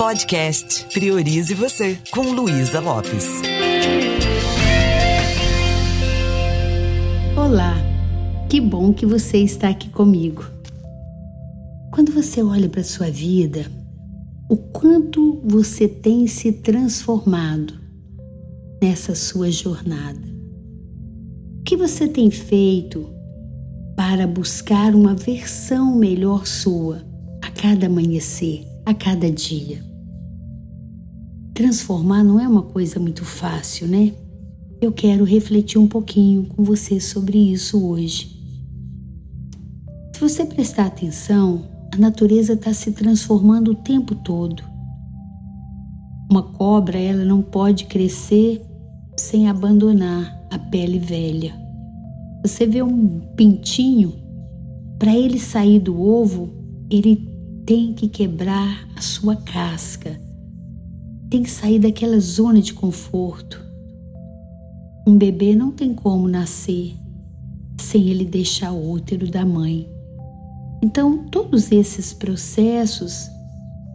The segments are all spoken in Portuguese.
Podcast Priorize Você, com Luísa Lopes. Olá, que bom que você está aqui comigo. Quando você olha para a sua vida, o quanto você tem se transformado nessa sua jornada. O que você tem feito para buscar uma versão melhor sua a cada amanhecer, a cada dia? Transformar não é uma coisa muito fácil, né? Eu quero refletir um pouquinho com você sobre isso hoje. Se você prestar atenção, a natureza está se transformando o tempo todo. Uma cobra, ela não pode crescer sem abandonar a pele velha. Você vê um pintinho, para ele sair do ovo, ele tem que quebrar a sua casca tem que sair daquela zona de conforto. Um bebê não tem como nascer sem ele deixar o útero da mãe. Então, todos esses processos,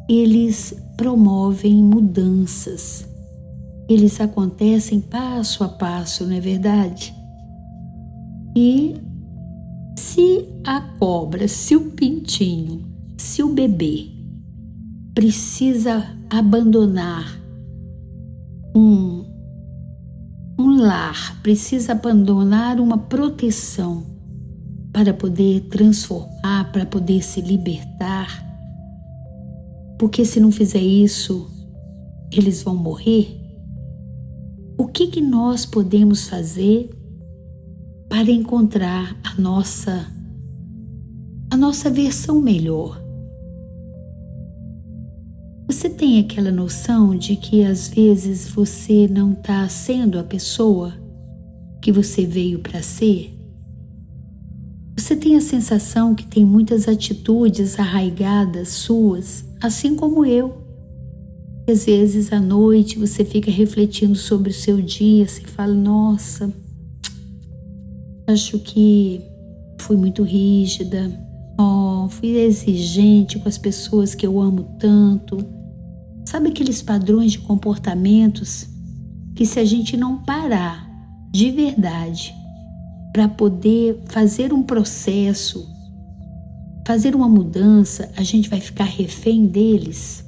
eles promovem mudanças. Eles acontecem passo a passo, não é verdade? E se a cobra, se o pintinho, se o bebê precisa abandonar um, um lar, precisa abandonar uma proteção para poder transformar, para poder se libertar. Porque se não fizer isso, eles vão morrer. O que, que nós podemos fazer para encontrar a nossa a nossa versão melhor? Você tem aquela noção de que às vezes você não está sendo a pessoa que você veio para ser? Você tem a sensação que tem muitas atitudes arraigadas suas, assim como eu. Às vezes à noite você fica refletindo sobre o seu dia, você fala: Nossa, acho que fui muito rígida, oh, fui exigente com as pessoas que eu amo tanto Sabe aqueles padrões de comportamentos que, se a gente não parar de verdade para poder fazer um processo, fazer uma mudança, a gente vai ficar refém deles?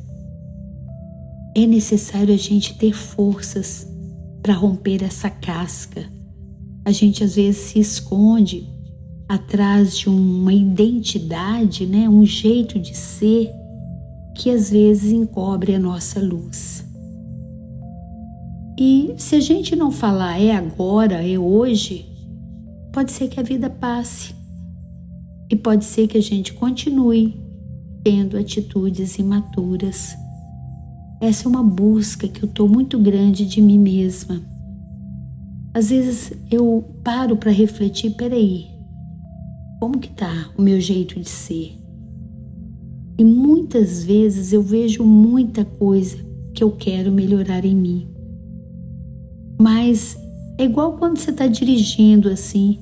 É necessário a gente ter forças para romper essa casca. A gente às vezes se esconde atrás de uma identidade, né, um jeito de ser que às vezes encobre a nossa luz. E se a gente não falar é agora, é hoje, pode ser que a vida passe e pode ser que a gente continue tendo atitudes imaturas. Essa é uma busca que eu estou muito grande de mim mesma. Às vezes eu paro para refletir, peraí, como que tá o meu jeito de ser? E muitas vezes eu vejo muita coisa que eu quero melhorar em mim. Mas é igual quando você está dirigindo assim.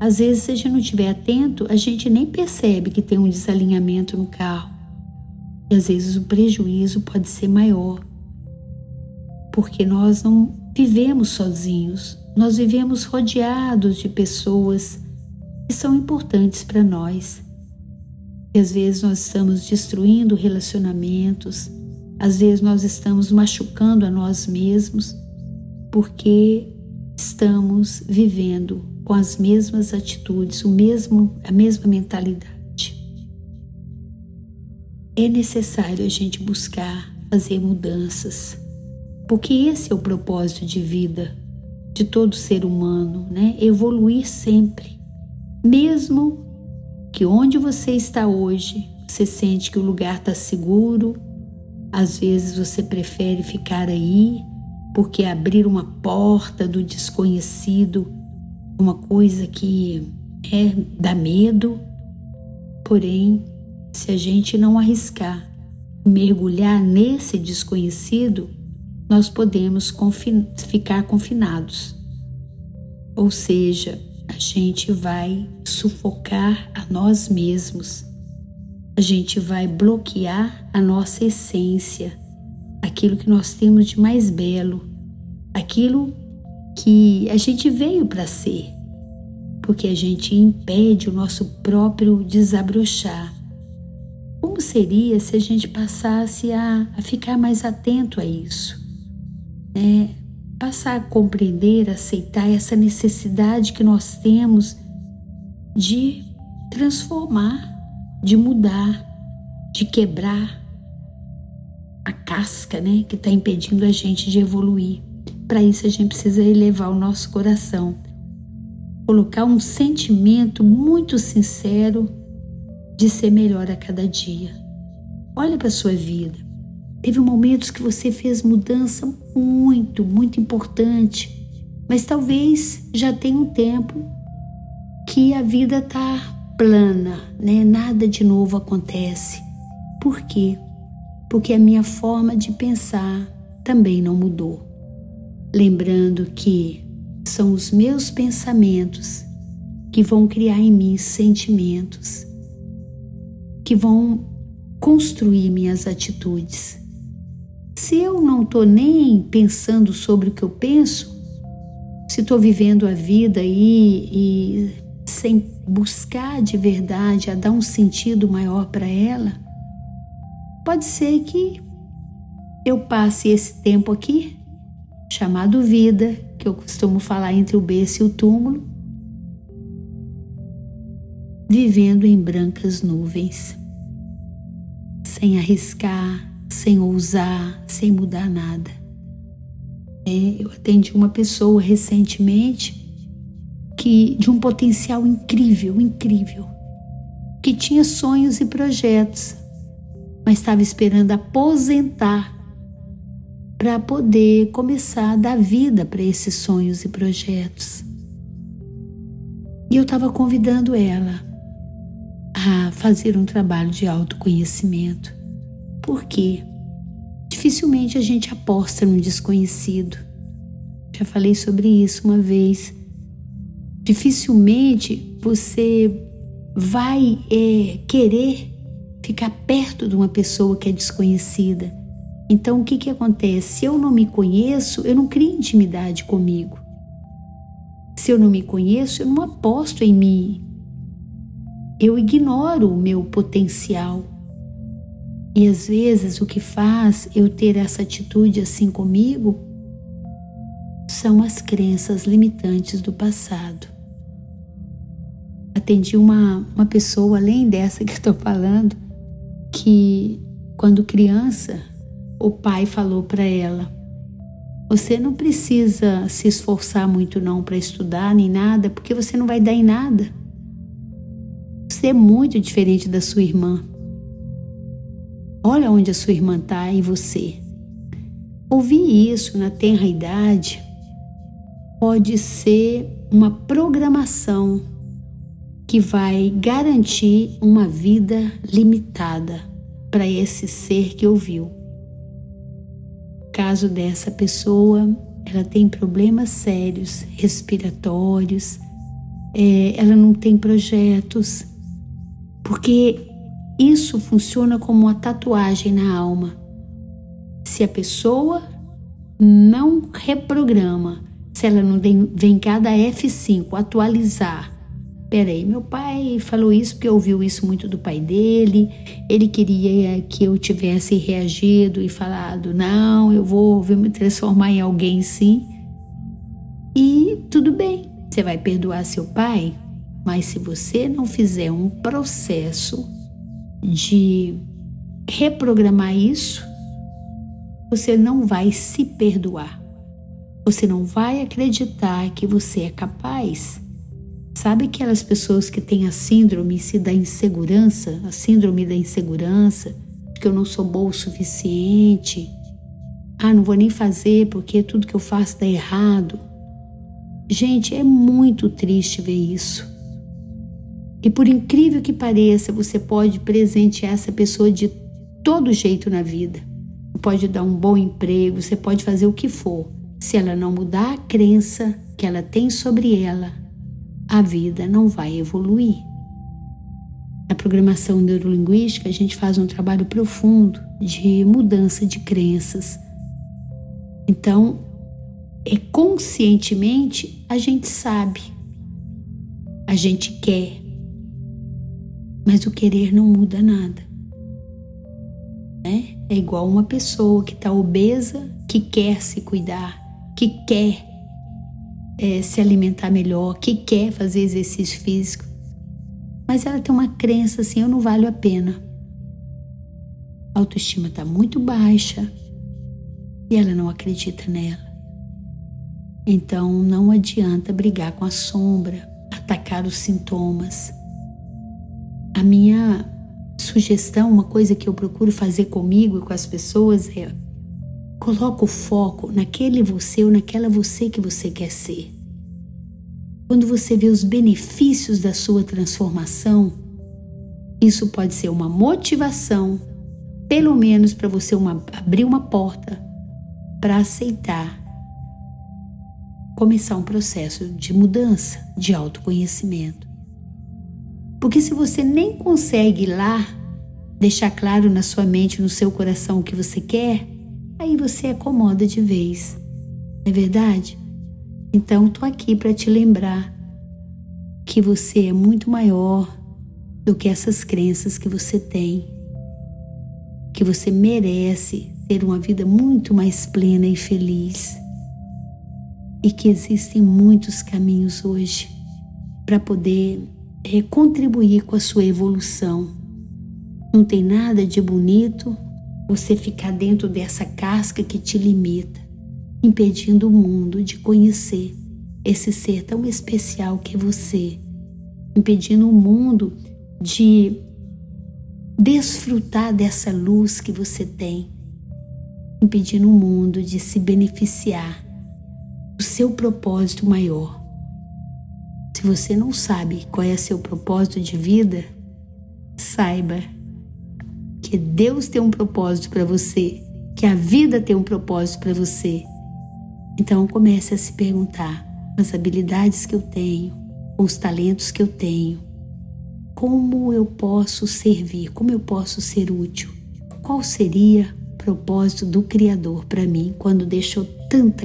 Às vezes, se a gente não estiver atento, a gente nem percebe que tem um desalinhamento no carro. E às vezes o prejuízo pode ser maior. Porque nós não vivemos sozinhos, nós vivemos rodeados de pessoas que são importantes para nós. E às vezes nós estamos destruindo relacionamentos, às vezes nós estamos machucando a nós mesmos, porque estamos vivendo com as mesmas atitudes, o mesmo, a mesma mentalidade. É necessário a gente buscar fazer mudanças, porque esse é o propósito de vida de todo ser humano, né? Evoluir sempre, mesmo que onde você está hoje, você sente que o lugar está seguro, às vezes você prefere ficar aí porque abrir uma porta do desconhecido, uma coisa que é dá medo. Porém, se a gente não arriscar mergulhar nesse desconhecido, nós podemos ficar confinados. Ou seja, a gente vai sufocar a nós mesmos, a gente vai bloquear a nossa essência, aquilo que nós temos de mais belo, aquilo que a gente veio para ser, porque a gente impede o nosso próprio desabrochar. Como seria se a gente passasse a, a ficar mais atento a isso? É, passar a compreender, aceitar essa necessidade que nós temos de transformar, de mudar, de quebrar a casca, né, que está impedindo a gente de evoluir. Para isso a gente precisa elevar o nosso coração, colocar um sentimento muito sincero de ser melhor a cada dia. Olha para sua vida. Teve momentos que você fez mudança muito, muito importante, mas talvez já tenha um tempo que a vida tá plana, né? Nada de novo acontece. Por quê? Porque a minha forma de pensar também não mudou. Lembrando que são os meus pensamentos que vão criar em mim sentimentos, que vão construir minhas atitudes. Se eu não estou nem pensando sobre o que eu penso, se estou vivendo a vida e, e sem buscar de verdade a dar um sentido maior para ela, pode ser que eu passe esse tempo aqui, chamado vida, que eu costumo falar entre o berço e o túmulo, vivendo em brancas nuvens, sem arriscar, sem ousar, sem mudar nada. É, eu atendi uma pessoa recentemente que de um potencial incrível, incrível, que tinha sonhos e projetos, mas estava esperando aposentar para poder começar a dar vida para esses sonhos e projetos. E eu estava convidando ela a fazer um trabalho de autoconhecimento. Por quê? Dificilmente a gente aposta no desconhecido. Já falei sobre isso uma vez. Dificilmente você vai é, querer ficar perto de uma pessoa que é desconhecida. Então, o que, que acontece? Se eu não me conheço, eu não crio intimidade comigo. Se eu não me conheço, eu não aposto em mim. Eu ignoro o meu potencial. E às vezes o que faz eu ter essa atitude assim comigo são as crenças limitantes do passado. Atendi uma, uma pessoa, além dessa que estou falando, que quando criança, o pai falou para ela: Você não precisa se esforçar muito não para estudar nem nada, porque você não vai dar em nada. Você é muito diferente da sua irmã. Olha onde a sua irmã está e você. Ouvir isso na tenra idade pode ser uma programação que vai garantir uma vida limitada para esse ser que ouviu. Caso dessa pessoa, ela tem problemas sérios respiratórios, é, ela não tem projetos, porque isso funciona como uma tatuagem na alma. Se a pessoa não reprograma, se ela não vem cada F5 atualizar. Peraí, meu pai falou isso porque ouviu isso muito do pai dele. Ele queria que eu tivesse reagido e falado: não, eu vou, vou me transformar em alguém sim. E tudo bem, você vai perdoar seu pai, mas se você não fizer um processo de reprogramar isso, você não vai se perdoar. Você não vai acreditar que você é capaz. Sabe aquelas pessoas que têm a síndrome da insegurança, a síndrome da insegurança, que eu não sou boa o suficiente, ah, não vou nem fazer porque tudo que eu faço dá errado. Gente, é muito triste ver isso. E por incrível que pareça, você pode presentear essa pessoa de todo jeito na vida. Você pode dar um bom emprego, você pode fazer o que for. Se ela não mudar a crença que ela tem sobre ela, a vida não vai evoluir. Na programação neurolinguística, a gente faz um trabalho profundo de mudança de crenças, Então, é conscientemente a gente sabe, a gente quer, mas o querer não muda nada. Né? É igual uma pessoa que está obesa, que quer se cuidar, que quer é, se alimentar melhor, que quer fazer exercício físico, mas ela tem uma crença assim: eu não valho a pena. A autoestima está muito baixa e ela não acredita nela. Então não adianta brigar com a sombra, atacar os sintomas. A minha sugestão, uma coisa que eu procuro fazer comigo e com as pessoas é coloca o foco naquele você ou naquela você que você quer ser. Quando você vê os benefícios da sua transformação, isso pode ser uma motivação, pelo menos para você uma, abrir uma porta para aceitar começar um processo de mudança, de autoconhecimento. Porque se você nem consegue lá deixar claro na sua mente, no seu coração o que você quer, aí você acomoda de vez. Não é verdade? Então, estou aqui para te lembrar que você é muito maior do que essas crenças que você tem, que você merece ter uma vida muito mais plena e feliz, e que existem muitos caminhos hoje para poder é, contribuir com a sua evolução. Não tem nada de bonito você ficar dentro dessa casca que te limita impedindo o mundo de conhecer esse ser tão especial que é você, impedindo o mundo de desfrutar dessa luz que você tem, impedindo o mundo de se beneficiar do seu propósito maior. Se você não sabe qual é seu propósito de vida, saiba que Deus tem um propósito para você, que a vida tem um propósito para você. Então comece a se perguntar as habilidades que eu tenho, os talentos que eu tenho, como eu posso servir, como eu posso ser útil, qual seria o propósito do Criador para mim quando deixou tanta,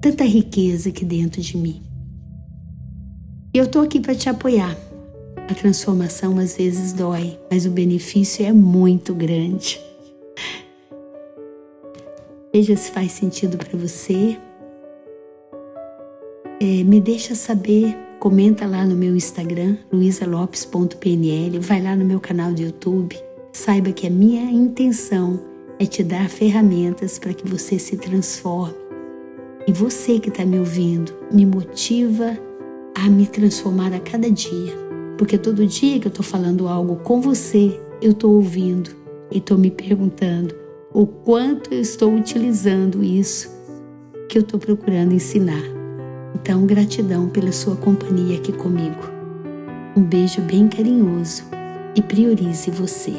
tanta riqueza aqui dentro de mim. Eu estou aqui para te apoiar. A transformação às vezes dói, mas o benefício é muito grande. Veja se faz sentido para você. É, me deixa saber, comenta lá no meu Instagram, luisalopes.pnl, vai lá no meu canal do YouTube. Saiba que a minha intenção é te dar ferramentas para que você se transforme. E você que está me ouvindo, me motiva a me transformar a cada dia. Porque todo dia que eu estou falando algo com você, eu estou ouvindo e estou me perguntando o quanto eu estou utilizando isso que eu estou procurando ensinar. Então, gratidão pela sua companhia aqui comigo. Um beijo bem carinhoso e priorize você.